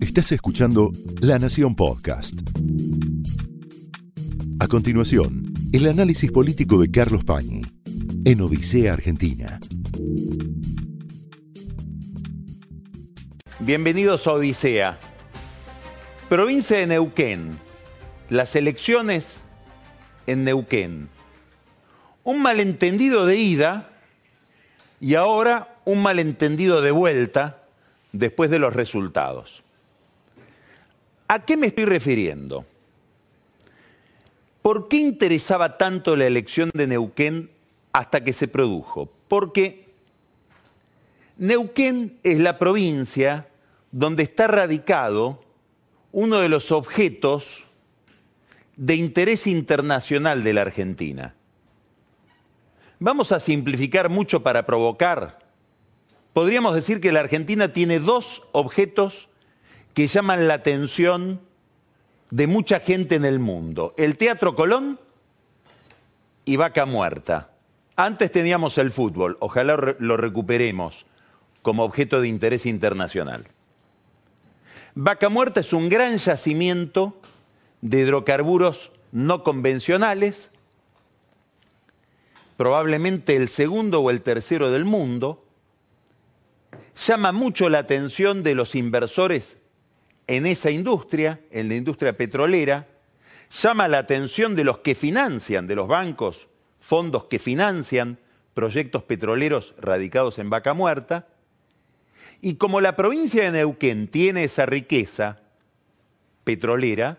Estás escuchando La Nación Podcast. A continuación, el análisis político de Carlos Pañi en Odisea Argentina. Bienvenidos a Odisea. Provincia de Neuquén. Las elecciones en Neuquén. Un malentendido de ida y ahora un malentendido de vuelta después de los resultados. ¿A qué me estoy refiriendo? ¿Por qué interesaba tanto la elección de Neuquén hasta que se produjo? Porque Neuquén es la provincia donde está radicado uno de los objetos de interés internacional de la Argentina. Vamos a simplificar mucho para provocar. Podríamos decir que la Argentina tiene dos objetos que llaman la atención de mucha gente en el mundo. El Teatro Colón y Vaca Muerta. Antes teníamos el fútbol, ojalá lo recuperemos como objeto de interés internacional. Vaca Muerta es un gran yacimiento de hidrocarburos no convencionales, probablemente el segundo o el tercero del mundo, llama mucho la atención de los inversores en esa industria, en la industria petrolera, llama la atención de los que financian, de los bancos, fondos que financian proyectos petroleros radicados en Vaca Muerta, y como la provincia de Neuquén tiene esa riqueza petrolera,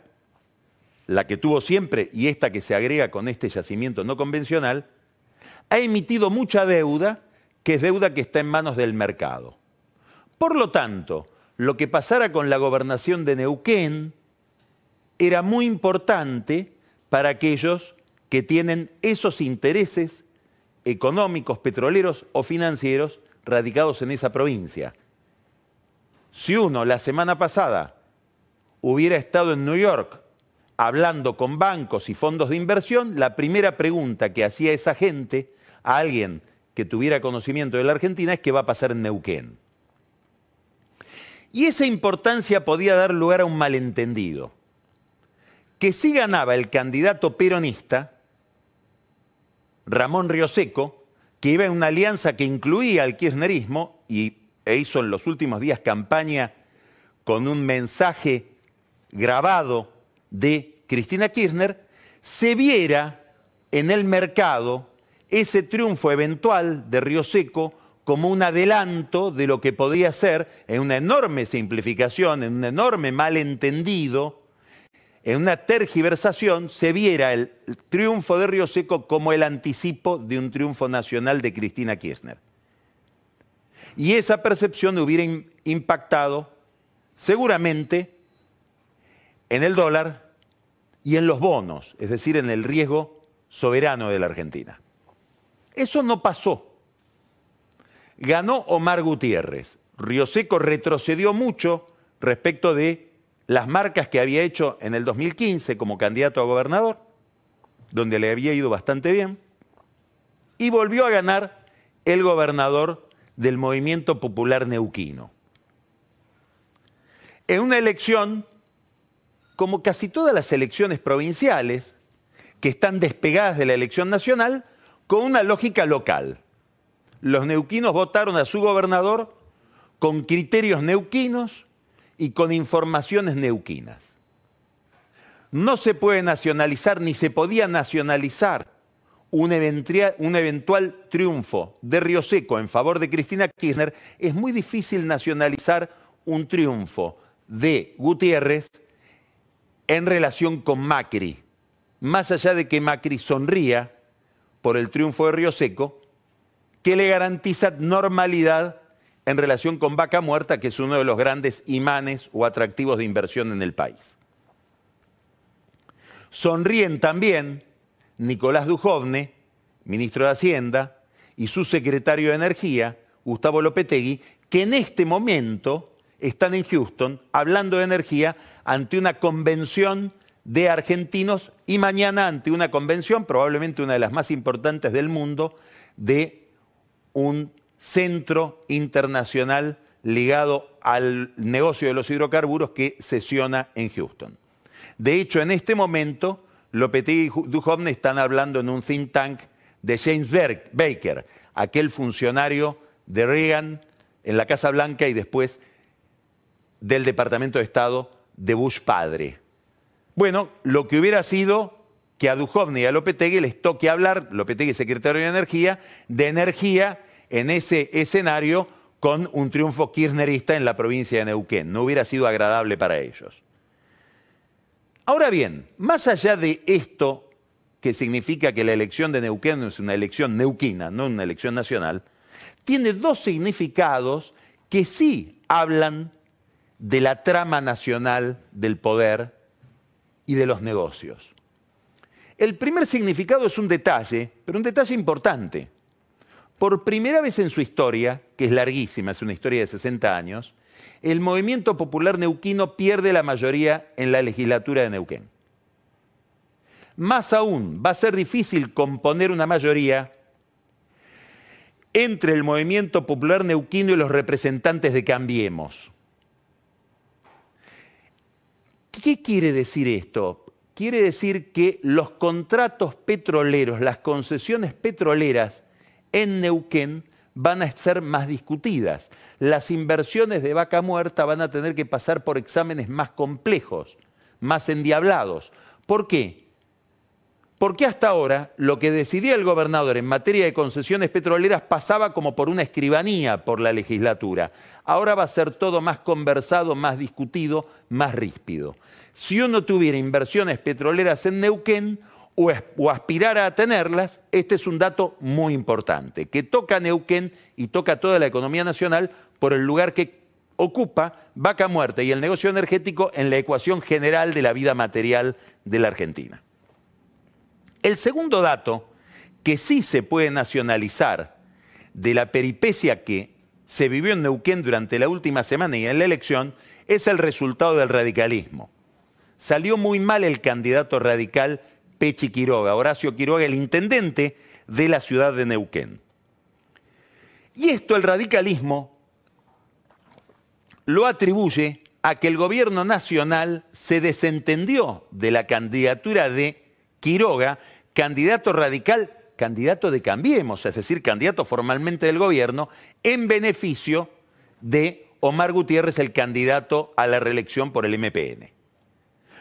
la que tuvo siempre y esta que se agrega con este yacimiento no convencional, ha emitido mucha deuda, que es deuda que está en manos del mercado. Por lo tanto, lo que pasara con la gobernación de Neuquén era muy importante para aquellos que tienen esos intereses económicos, petroleros o financieros radicados en esa provincia. Si uno la semana pasada hubiera estado en New York hablando con bancos y fondos de inversión, la primera pregunta que hacía esa gente a alguien que tuviera conocimiento de la Argentina es qué va a pasar en Neuquén. Y esa importancia podía dar lugar a un malentendido. Que si ganaba el candidato peronista, Ramón Rioseco, que iba en una alianza que incluía al kirchnerismo y, e hizo en los últimos días campaña con un mensaje grabado de Cristina Kirchner, se viera en el mercado ese triunfo eventual de Río Seco como un adelanto de lo que podría ser, en una enorme simplificación, en un enorme malentendido, en una tergiversación, se viera el triunfo de Río Seco como el anticipo de un triunfo nacional de Cristina Kirchner. Y esa percepción hubiera impactado seguramente en el dólar y en los bonos, es decir, en el riesgo soberano de la Argentina. Eso no pasó ganó Omar Gutiérrez. Río Seco retrocedió mucho respecto de las marcas que había hecho en el 2015 como candidato a gobernador, donde le había ido bastante bien, y volvió a ganar el gobernador del movimiento popular neuquino. En una elección, como casi todas las elecciones provinciales, que están despegadas de la elección nacional, con una lógica local los neuquinos votaron a su gobernador con criterios neuquinos y con informaciones neuquinas. No se puede nacionalizar ni se podía nacionalizar un, eventual triunfo de Río Seco en favor de Cristina Kirchner. Es muy difícil nacionalizar un triunfo de Gutiérrez en relación con Macri. Más allá de que Macri sonría por el triunfo de Río Seco, que le garantiza normalidad en relación con Vaca Muerta, que es uno de los grandes imanes o atractivos de inversión en el país. Sonríen también Nicolás Dujovne, ministro de Hacienda, y su secretario de Energía, Gustavo Lopetegui, que en este momento están en Houston hablando de energía ante una convención de argentinos y mañana ante una convención, probablemente una de las más importantes del mundo, de un centro internacional ligado al negocio de los hidrocarburos que sesiona en Houston. De hecho, en este momento, Lopetegui y Duhovne están hablando en un think tank de James Baker, aquel funcionario de Reagan en la Casa Blanca y después del Departamento de Estado de Bush padre. Bueno, lo que hubiera sido que a Duhovne y a Lopetegui les toque hablar, Lopetegui secretario de Energía, de energía en ese escenario con un triunfo kirchnerista en la provincia de Neuquén. No hubiera sido agradable para ellos. Ahora bien, más allá de esto, que significa que la elección de Neuquén es una elección neuquina, no una elección nacional, tiene dos significados que sí hablan de la trama nacional del poder y de los negocios. El primer significado es un detalle, pero un detalle importante. Por primera vez en su historia, que es larguísima, es una historia de 60 años, el movimiento popular neuquino pierde la mayoría en la legislatura de Neuquén. Más aún, va a ser difícil componer una mayoría entre el movimiento popular neuquino y los representantes de Cambiemos. ¿Qué quiere decir esto? Quiere decir que los contratos petroleros, las concesiones petroleras en Neuquén van a ser más discutidas. Las inversiones de vaca muerta van a tener que pasar por exámenes más complejos, más endiablados. ¿Por qué? Porque hasta ahora lo que decidía el gobernador en materia de concesiones petroleras pasaba como por una escribanía por la legislatura. Ahora va a ser todo más conversado, más discutido, más ríspido. Si uno tuviera inversiones petroleras en Neuquén, o, aspirara a tenerlas, este es un dato muy importante, que toca Neuquén y toca toda la economía nacional por el lugar que ocupa Vaca Muerta y el negocio energético en la ecuación general de la vida material de la Argentina. El segundo dato, que sí se puede nacionalizar de la peripecia que se vivió en Neuquén durante la última semana y en la elección, es el resultado del radicalismo. Salió muy mal el candidato radical Pechi Quiroga, Horacio Quiroga, el intendente de la ciudad de Neuquén. Y esto el radicalismo lo atribuye a que el gobierno nacional se desentendió de la candidatura de Quiroga, candidato radical, candidato de Cambiemos, es decir, candidato formalmente del gobierno, en beneficio de Omar Gutiérrez, el candidato a la reelección por el MPN.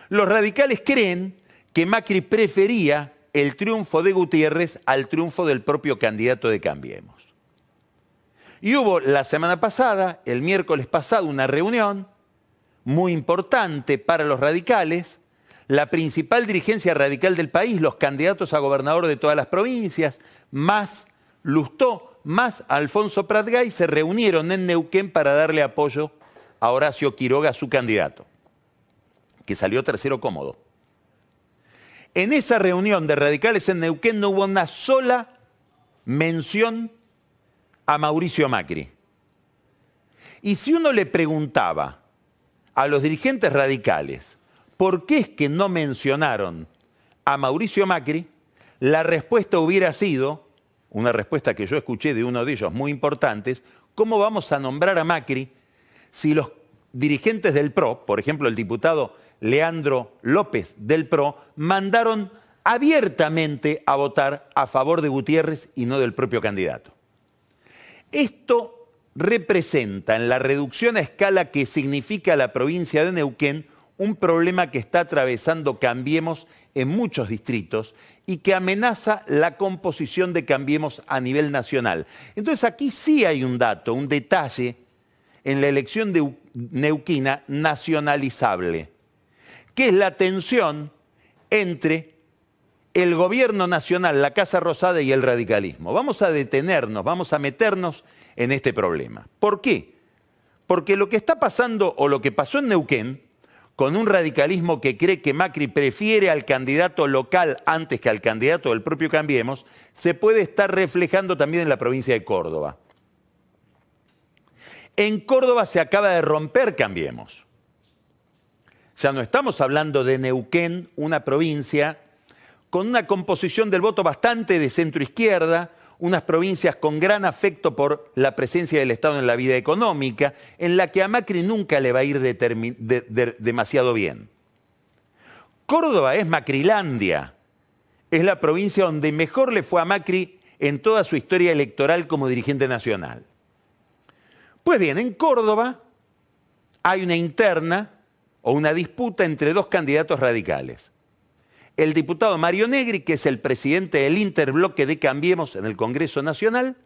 Los radicales creen que Macri prefería el triunfo de Gutiérrez al triunfo del propio candidato de Cambiemos. Y hubo la semana pasada, el miércoles pasado, una reunión muy importante para los radicales, la principal dirigencia radical del país, los candidatos a gobernador de todas las provincias, más Lustó, más Alfonso Pratgay, se reunieron en Neuquén para darle apoyo a Horacio Quiroga, su candidato, que salió tercero cómodo. En esa reunión de radicales en Neuquén no hubo una sola mención a Mauricio Macri. Y si uno le preguntaba a los dirigentes radicales por qué es que no mencionaron a Mauricio Macri, la respuesta hubiera sido, una respuesta que yo escuché de uno de ellos muy importantes, ¿cómo vamos a nombrar a Macri si los dirigentes del PRO, por ejemplo el diputado Leandro López del PRO, mandaron abiertamente a votar a favor de Gutiérrez y no del propio candidato. Esto representa en la reducción a escala que significa la provincia de Neuquén un problema que está atravesando Cambiemos en muchos distritos y que amenaza la composición de Cambiemos a nivel nacional. Entonces aquí sí hay un dato, un detalle en la elección de neuquina nacionalizable que es la tensión entre el gobierno nacional, la Casa Rosada y el radicalismo. Vamos a detenernos, vamos a meternos en este problema. ¿Por qué? Porque lo que está pasando o lo que pasó en Neuquén, con un radicalismo que cree que Macri prefiere al candidato local antes que al candidato del propio Cambiemos, se puede estar reflejando también en la provincia de Córdoba. En Córdoba se acaba de romper Cambiemos. Ya no estamos hablando de Neuquén, una provincia con una composición del voto bastante de centro izquierda, unas provincias con gran afecto por la presencia del Estado en la vida económica, en la que a Macri nunca le va a ir demasiado bien. Córdoba es Macrilandia, es la provincia donde mejor le fue a Macri en toda su historia electoral como dirigente nacional. Pues bien, en Córdoba hay una interna o una disputa entre dos candidatos radicales el diputado Mario Negri, que es el presidente del interbloque de Cambiemos en el Congreso Nacional,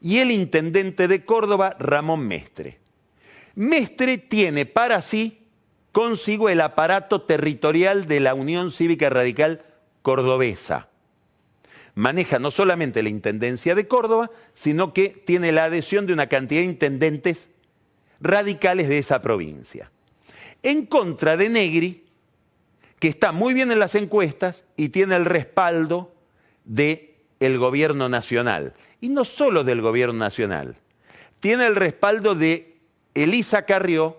y el intendente de Córdoba, Ramón Mestre. Mestre tiene para sí consigo el aparato territorial de la Unión Cívica Radical Cordobesa. Maneja no solamente la Intendencia de Córdoba, sino que tiene la adhesión de una cantidad de intendentes radicales de esa provincia. En contra de Negri que está muy bien en las encuestas y tiene el respaldo del el gobierno nacional. Y no solo del gobierno nacional, tiene el respaldo de Elisa Carrió,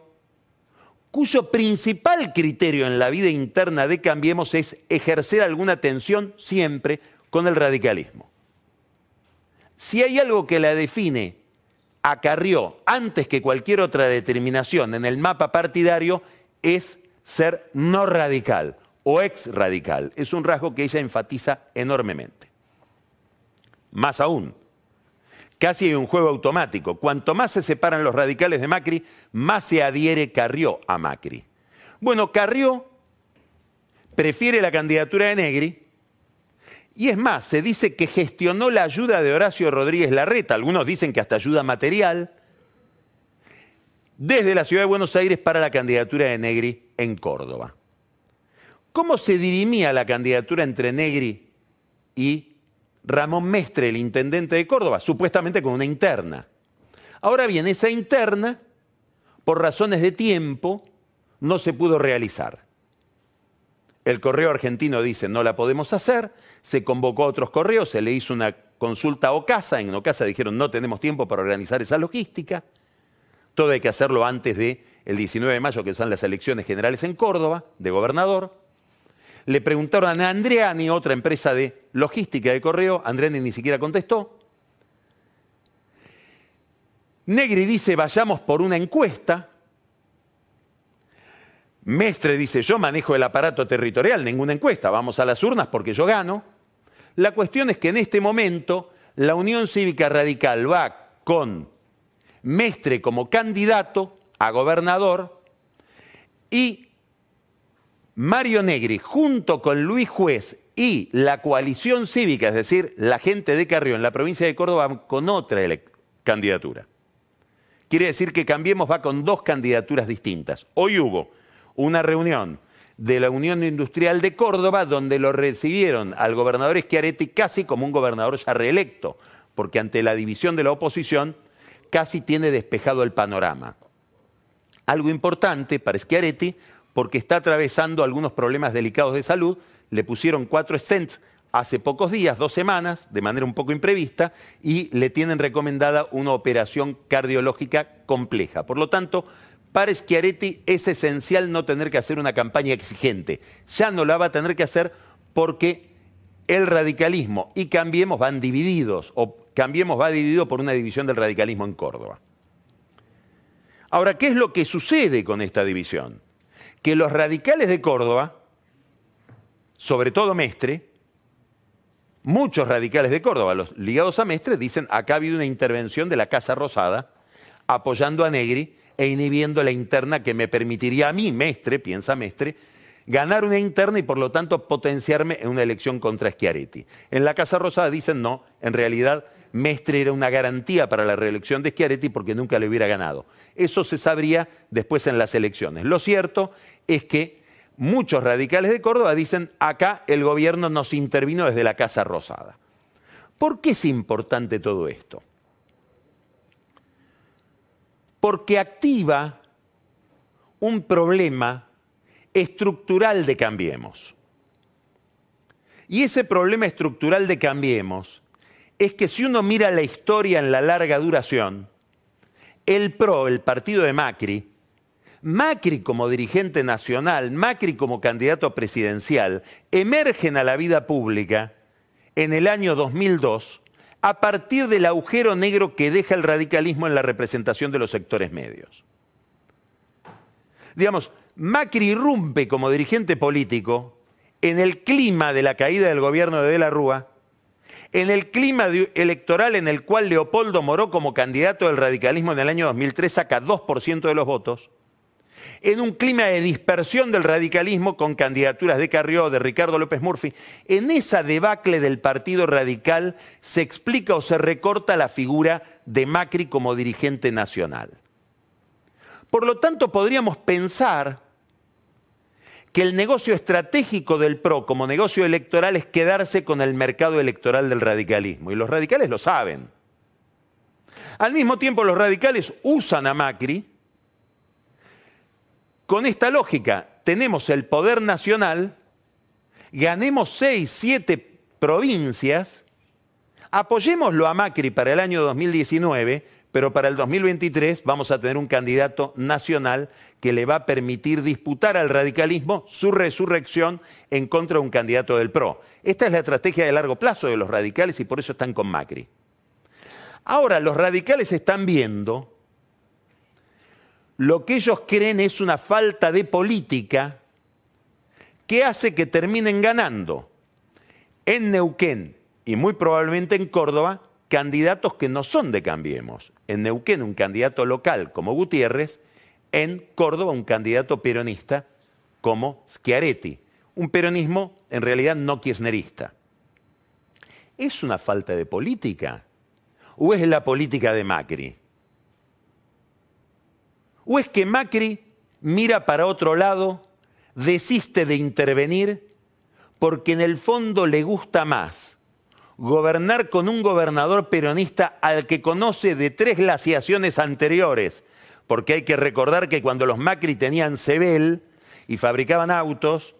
cuyo principal criterio en la vida interna de Cambiemos es ejercer alguna tensión siempre con el radicalismo. Si hay algo que la define a Carrió antes que cualquier otra determinación en el mapa partidario, es ser no radical o ex radical. Es un rasgo que ella enfatiza enormemente. Más aún, casi hay un juego automático. Cuanto más se separan los radicales de Macri, más se adhiere Carrió a Macri. Bueno, Carrió prefiere la candidatura de Negri y es más, se dice que gestionó la ayuda de Horacio Rodríguez Larreta, algunos dicen que hasta ayuda material, desde la ciudad de Buenos Aires para la candidatura de Negri en Córdoba. ¿Cómo se dirimía la candidatura entre Negri y Ramón Mestre, el intendente de Córdoba? Supuestamente con una interna. Ahora bien, esa interna, por razones de tiempo, no se pudo realizar. El correo argentino dice no la podemos hacer, se convocó a otros correos, se le hizo una consulta a Ocasa, en Ocasa dijeron no tenemos tiempo para organizar esa logística, todo hay que hacerlo antes del el 19 de mayo, que son las elecciones generales en Córdoba, de gobernador. Le preguntaron a Andreani, otra empresa de logística de correo, Andreani ni siquiera contestó. Negri dice, vayamos por una encuesta. Mestre dice, yo manejo el aparato territorial, ninguna encuesta, vamos a las urnas porque yo gano. La cuestión es que en este momento la Unión Cívica Radical va con Mestre como candidato a gobernador y Mario Negri junto con Luis Juez y la coalición cívica, es decir, la gente de Carrió en la provincia de Córdoba con otra candidatura. Quiere decir que Cambiemos va con dos candidaturas distintas. Hoy hubo una reunión de la Unión Industrial de Córdoba donde lo recibieron al gobernador Schiaretti casi como un gobernador ya reelecto, porque ante la división de la oposición casi tiene despejado el panorama. Algo importante para Schiaretti, porque está atravesando algunos problemas delicados de salud, le pusieron cuatro stents hace pocos días, dos semanas, de manera un poco imprevista, y le tienen recomendada una operación cardiológica compleja. Por lo tanto, para Schiaretti es esencial no tener que hacer una campaña exigente. Ya no la va a tener que hacer porque el radicalismo y Cambiemos van divididos, o Cambiemos va dividido por una división del radicalismo en Córdoba. Ahora, ¿qué es lo que sucede con esta división? Que los radicales de Córdoba, sobre todo Mestre, muchos radicales de Córdoba, los ligados a Mestre, dicen, acá ha habido una intervención de la Casa Rosada apoyando a Negri e inhibiendo la interna que me permitiría a mí, Mestre, piensa Mestre, ganar una interna y por lo tanto potenciarme en una elección contra Schiaretti. En la Casa Rosada dicen no, en realidad Mestre era una garantía para la reelección de Schiaretti porque nunca le hubiera ganado. Eso se sabría después en las elecciones. Lo cierto es que muchos radicales de Córdoba dicen, acá el gobierno nos intervino desde la Casa Rosada. ¿Por qué es importante todo esto? Porque activa un problema estructural de Cambiemos. Y ese problema estructural de Cambiemos es que si uno mira la historia en la larga duración, el PRO, el partido de Macri, Macri como dirigente nacional, Macri como candidato presidencial, emergen a la vida pública en el año 2002 a partir del agujero negro que deja el radicalismo en la representación de los sectores medios. Digamos, Macri irrumpe como dirigente político en el clima de la caída del gobierno de De la Rúa, en el clima electoral en el cual Leopoldo Moró como candidato del radicalismo en el año 2003 saca 2% de los votos, en un clima de dispersión del radicalismo con candidaturas de Carrió, de Ricardo López Murphy, en esa debacle del Partido Radical se explica o se recorta la figura de Macri como dirigente nacional. Por lo tanto, podríamos pensar que el negocio estratégico del PRO como negocio electoral es quedarse con el mercado electoral del radicalismo, y los radicales lo saben. Al mismo tiempo, los radicales usan a Macri con esta lógica, tenemos el poder nacional, ganemos seis, siete provincias, apoyémoslo a Macri para el año 2019, pero para el 2023 vamos a tener un candidato nacional que le va a permitir disputar al radicalismo su resurrección en contra de un candidato del PRO. Esta es la estrategia de largo plazo de los radicales y por eso están con Macri. Ahora, los radicales están viendo lo que ellos creen es una falta de política que hace que terminen ganando en Neuquén y muy probablemente en Córdoba candidatos que no son de Cambiemos. En Neuquén un candidato local como Gutiérrez, en Córdoba un candidato peronista como Schiaretti. Un peronismo en realidad no kirchnerista. ¿Es una falta de política? ¿O es la política de Macri? ¿O es que Macri mira para otro lado, desiste de intervenir porque en el fondo le gusta más gobernar con un gobernador peronista al que conoce de tres glaciaciones anteriores? Porque hay que recordar que cuando los Macri tenían Sebel y fabricaban autos,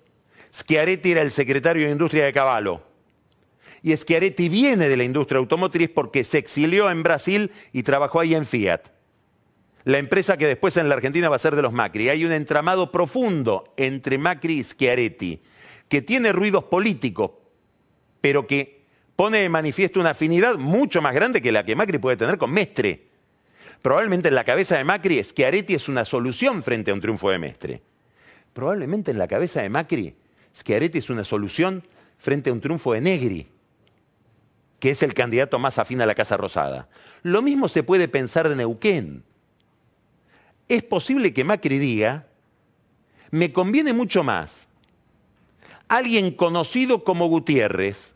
Schiaretti era el secretario de Industria de Caballo. Y Schiaretti viene de la industria automotriz porque se exilió en Brasil y trabajó ahí en Fiat la empresa que después en la Argentina va a ser de los Macri. Hay un entramado profundo entre Macri y Schiaretti, que tiene ruidos políticos, pero que pone de manifiesto una afinidad mucho más grande que la que Macri puede tener con Mestre. Probablemente en la cabeza de Macri, Schiaretti es una solución frente a un triunfo de Mestre. Probablemente en la cabeza de Macri, Schiaretti es una solución frente a un triunfo de Negri, que es el candidato más afín a la Casa Rosada. Lo mismo se puede pensar de Neuquén es posible que Macri diga, me conviene mucho más alguien conocido como Gutiérrez,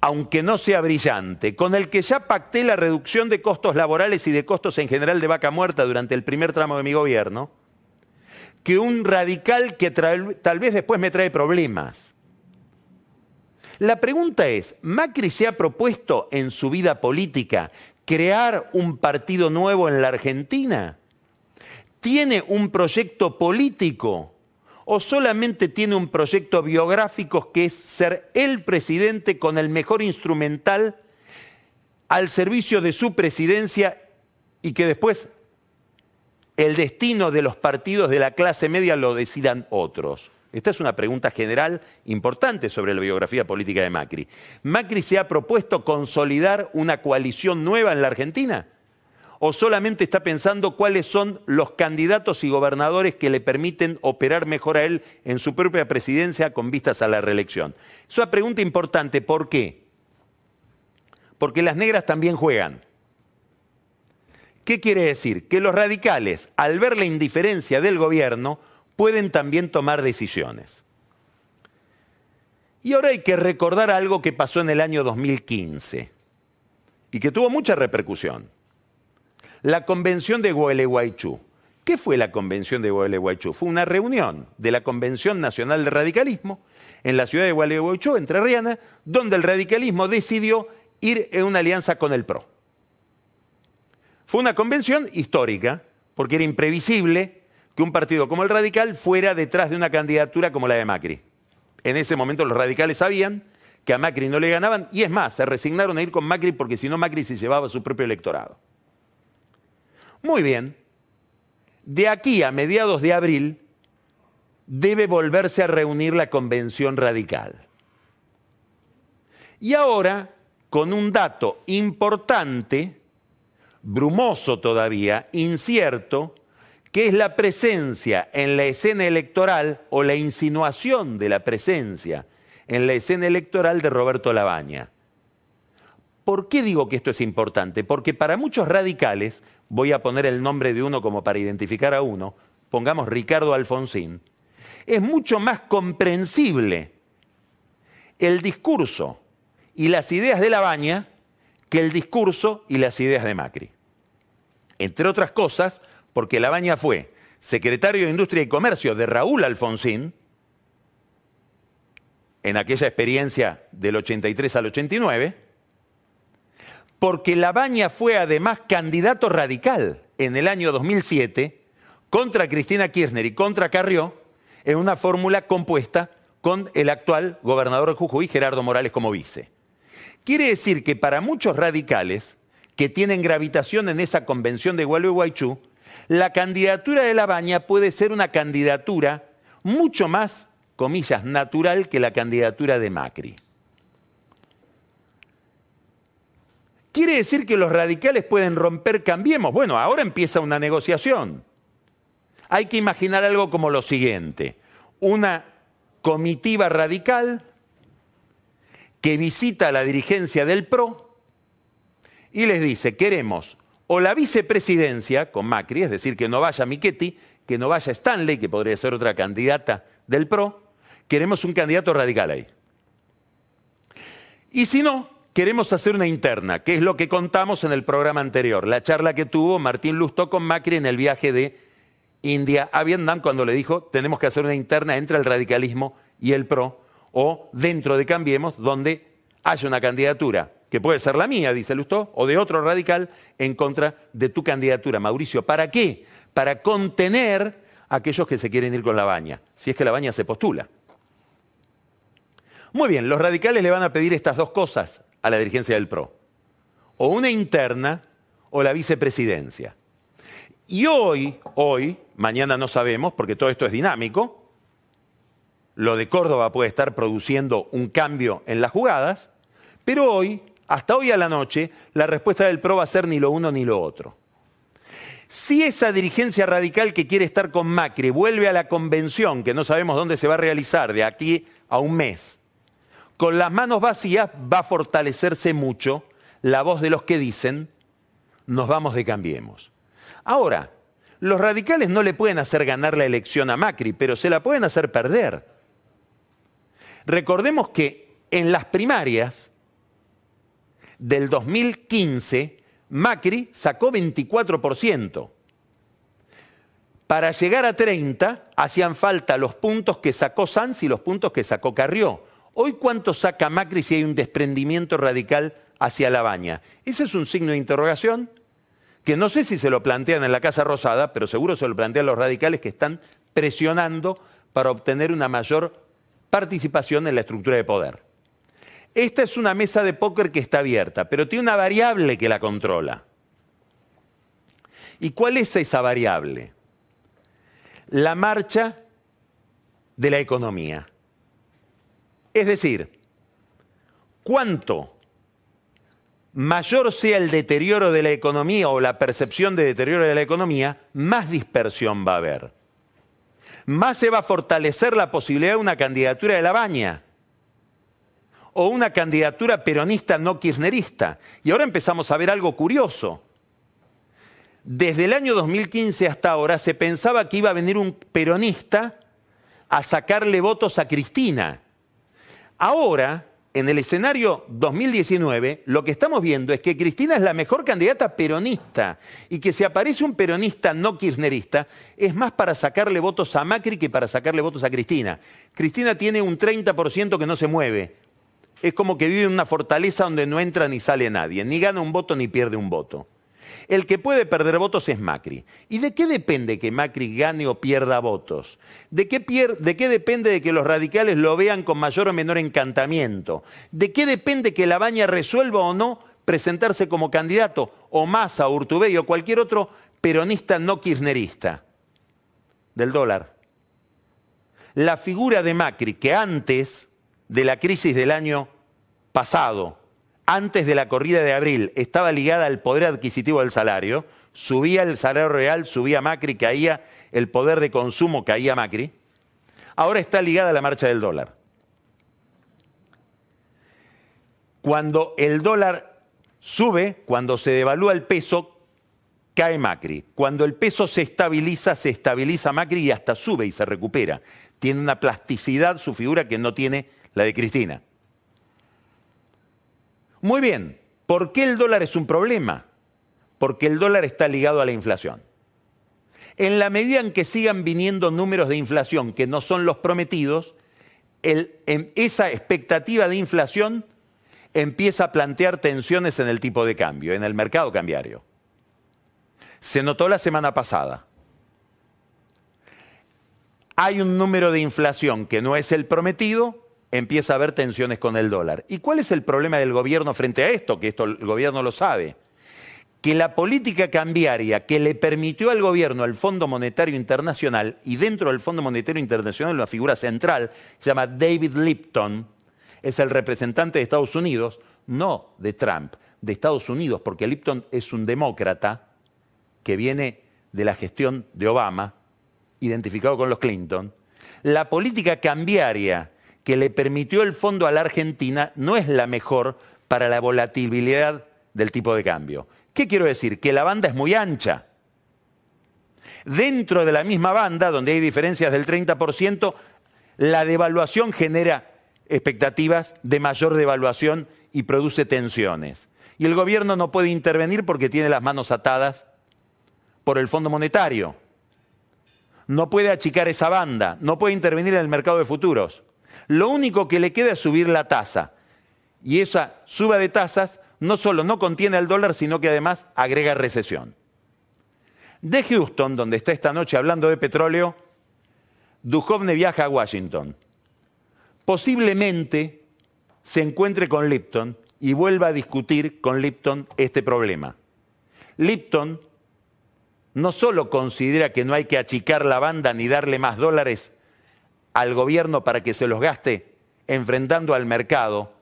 aunque no sea brillante, con el que ya pacté la reducción de costos laborales y de costos en general de vaca muerta durante el primer tramo de mi gobierno, que un radical que tal vez después me trae problemas. La pregunta es, ¿Macri se ha propuesto en su vida política crear un partido nuevo en la Argentina? ¿Tiene un proyecto político o solamente tiene un proyecto biográfico que es ser el presidente con el mejor instrumental al servicio de su presidencia y que después el destino de los partidos de la clase media lo decidan otros? Esta es una pregunta general importante sobre la biografía política de Macri. ¿Macri se ha propuesto consolidar una coalición nueva en la Argentina? ¿O solamente está pensando cuáles son los candidatos y gobernadores que le permiten operar mejor a él en su propia presidencia con vistas a la reelección? Es una pregunta importante. ¿Por qué? Porque las negras también juegan. ¿Qué quiere decir? Que los radicales, al ver la indiferencia del gobierno, pueden también tomar decisiones. Y ahora hay que recordar algo que pasó en el año 2015 y que tuvo mucha repercusión. La convención de Gualeguaychú. ¿Qué fue la convención de Gualeguaychú? Fue una reunión de la Convención Nacional de Radicalismo en la ciudad de Gualeguaychú, entre Riana, donde el radicalismo decidió ir en una alianza con el PRO. Fue una convención histórica, porque era imprevisible que un partido como el Radical fuera detrás de una candidatura como la de Macri. En ese momento los radicales sabían que a Macri no le ganaban y es más, se resignaron a ir con Macri porque si no Macri se llevaba su propio electorado. Muy bien, de aquí a mediados de abril debe volverse a reunir la convención radical. Y ahora con un dato importante, brumoso todavía, incierto, que es la presencia en la escena electoral o la insinuación de la presencia en la escena electoral de Roberto Labaña. ¿Por qué digo que esto es importante? Porque para muchos radicales, voy a poner el nombre de uno como para identificar a uno, pongamos Ricardo Alfonsín, es mucho más comprensible el discurso y las ideas de Labaña que el discurso y las ideas de Macri. Entre otras cosas, porque Labaña fue secretario de Industria y Comercio de Raúl Alfonsín, en aquella experiencia del 83 al 89, porque Labaña fue además candidato radical en el año 2007 contra Cristina Kirchner y contra Carrió en una fórmula compuesta con el actual gobernador de Jujuy, Gerardo Morales, como vice. Quiere decir que para muchos radicales que tienen gravitación en esa convención de Gualeguaychú, la candidatura de Labaña puede ser una candidatura mucho más, comillas, natural que la candidatura de Macri. ¿Quiere decir que los radicales pueden romper Cambiemos? Bueno, ahora empieza una negociación. Hay que imaginar algo como lo siguiente. Una comitiva radical que visita la dirigencia del PRO y les dice, queremos o la vicepresidencia con Macri, es decir, que no vaya Michetti, que no vaya Stanley, que podría ser otra candidata del PRO, queremos un candidato radical ahí. Y si no, queremos hacer una interna, que es lo que contamos en el programa anterior, la charla que tuvo Martín Lustó con Macri en el viaje de India a Vietnam cuando le dijo, tenemos que hacer una interna entre el radicalismo y el PRO, o dentro de Cambiemos, donde haya una candidatura que puede ser la mía, dice Lustó, o de otro radical en contra de tu candidatura, Mauricio. ¿Para qué? Para contener a aquellos que se quieren ir con la baña, si es que la baña se postula. Muy bien, los radicales le van a pedir estas dos cosas a la dirigencia del PRO. O una interna o la vicepresidencia. Y hoy, hoy, mañana no sabemos, porque todo esto es dinámico, lo de Córdoba puede estar produciendo un cambio en las jugadas, pero hoy hasta hoy a la noche, la respuesta del PRO va a ser ni lo uno ni lo otro. Si esa dirigencia radical que quiere estar con Macri vuelve a la convención, que no sabemos dónde se va a realizar de aquí a un mes, con las manos vacías va a fortalecerse mucho la voz de los que dicen, nos vamos de cambiemos. Ahora, los radicales no le pueden hacer ganar la elección a Macri, pero se la pueden hacer perder. Recordemos que en las primarias, del 2015, Macri sacó 24%. Para llegar a 30 hacían falta los puntos que sacó Sanz y los puntos que sacó Carrió. Hoy cuánto saca Macri si hay un desprendimiento radical hacia la baña. Ese es un signo de interrogación que no sé si se lo plantean en la Casa Rosada, pero seguro se lo plantean los radicales que están presionando para obtener una mayor participación en la estructura de poder. Esta es una mesa de póker que está abierta, pero tiene una variable que la controla. ¿Y cuál es esa variable? La marcha de la economía. Es decir, cuánto mayor sea el deterioro de la economía o la percepción de deterioro de la economía, más dispersión va a haber. Más se va a fortalecer la posibilidad de una candidatura de la baña o una candidatura peronista no kirchnerista. Y ahora empezamos a ver algo curioso. Desde el año 2015 hasta ahora se pensaba que iba a venir un peronista a sacarle votos a Cristina. Ahora, en el escenario 2019, lo que estamos viendo es que Cristina es la mejor candidata peronista y que si aparece un peronista no kirchnerista, es más para sacarle votos a Macri que para sacarle votos a Cristina. Cristina tiene un 30% que no se mueve, es como que vive en una fortaleza donde no entra ni sale nadie, ni gana un voto ni pierde un voto. El que puede perder votos es Macri. ¿Y de qué depende que Macri gane o pierda votos? ¿De qué, ¿De qué, depende de que los radicales lo vean con mayor o menor encantamiento? ¿De qué depende que la baña resuelva o no presentarse como candidato o Massa, Urtubey o cualquier otro peronista no kirchnerista? Del dólar. La figura de Macri, que antes de la crisis del año pasado, antes de la corrida de abril estaba ligada al poder adquisitivo del salario, subía el salario real, subía Macri, caía el poder de consumo, caía Macri, ahora está ligada a la marcha del dólar. Cuando el dólar sube, cuando se devalúa el peso, cae Macri. Cuando el peso se estabiliza, se estabiliza Macri y hasta sube y se recupera. Tiene una plasticidad su figura que no tiene la de Cristina. Muy bien, ¿por qué el dólar es un problema? Porque el dólar está ligado a la inflación. En la medida en que sigan viniendo números de inflación que no son los prometidos, esa expectativa de inflación empieza a plantear tensiones en el tipo de cambio, en el mercado cambiario. Se notó la semana pasada. Hay un número de inflación que no es el prometido, empieza a haber tensiones con el dólar. ¿Y cuál es el problema del gobierno frente a esto? Que esto el gobierno lo sabe. Que la política cambiaria que le permitió al gobierno al Fondo Monetario Internacional, y dentro del Fondo Monetario Internacional una figura central, se llama David Lipton, es el representante de Estados Unidos, no de Trump, de Estados Unidos, porque Lipton es un demócrata que viene de la gestión de Obama, identificado con los Clinton. La política cambiaria que le permitió el fondo a la Argentina no es la mejor para la volatilidad del tipo de cambio. ¿Qué quiero decir? Que la banda es muy ancha. Dentro de la misma banda, donde hay diferencias del 30%, la devaluación genera expectativas de mayor devaluación y produce tensiones. Y el gobierno no puede intervenir porque tiene las manos atadas por el Fondo Monetario. No puede achicar esa banda, no puede intervenir en el mercado de futuros. Lo único que le queda es subir la tasa. Y esa suba de tasas no solo no contiene al dólar, sino que además agrega recesión. De Houston, donde está esta noche hablando de petróleo, Duhovne viaja a Washington posiblemente se encuentre con Lipton y vuelva a discutir con Lipton este problema. Lipton no solo considera que no hay que achicar la banda ni darle más dólares al gobierno para que se los gaste enfrentando al mercado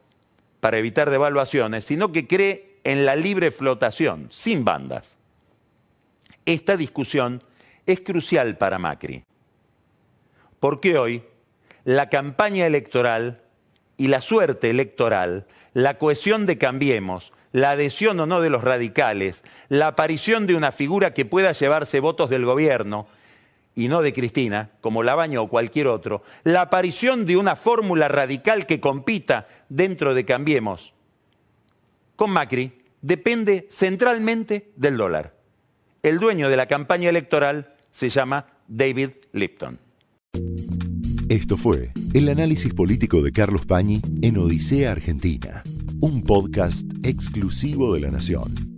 para evitar devaluaciones, sino que cree en la libre flotación, sin bandas. Esta discusión es crucial para Macri, porque hoy la campaña electoral y la suerte electoral, la cohesión de Cambiemos, la adhesión o no de los radicales, la aparición de una figura que pueda llevarse votos del gobierno y no de Cristina, como Labaña o cualquier otro, la aparición de una fórmula radical que compita dentro de Cambiemos con Macri, depende centralmente del dólar. El dueño de la campaña electoral se llama David Lipton. Esto fue el análisis político de Carlos Pañi en Odisea Argentina, un podcast exclusivo de La Nación.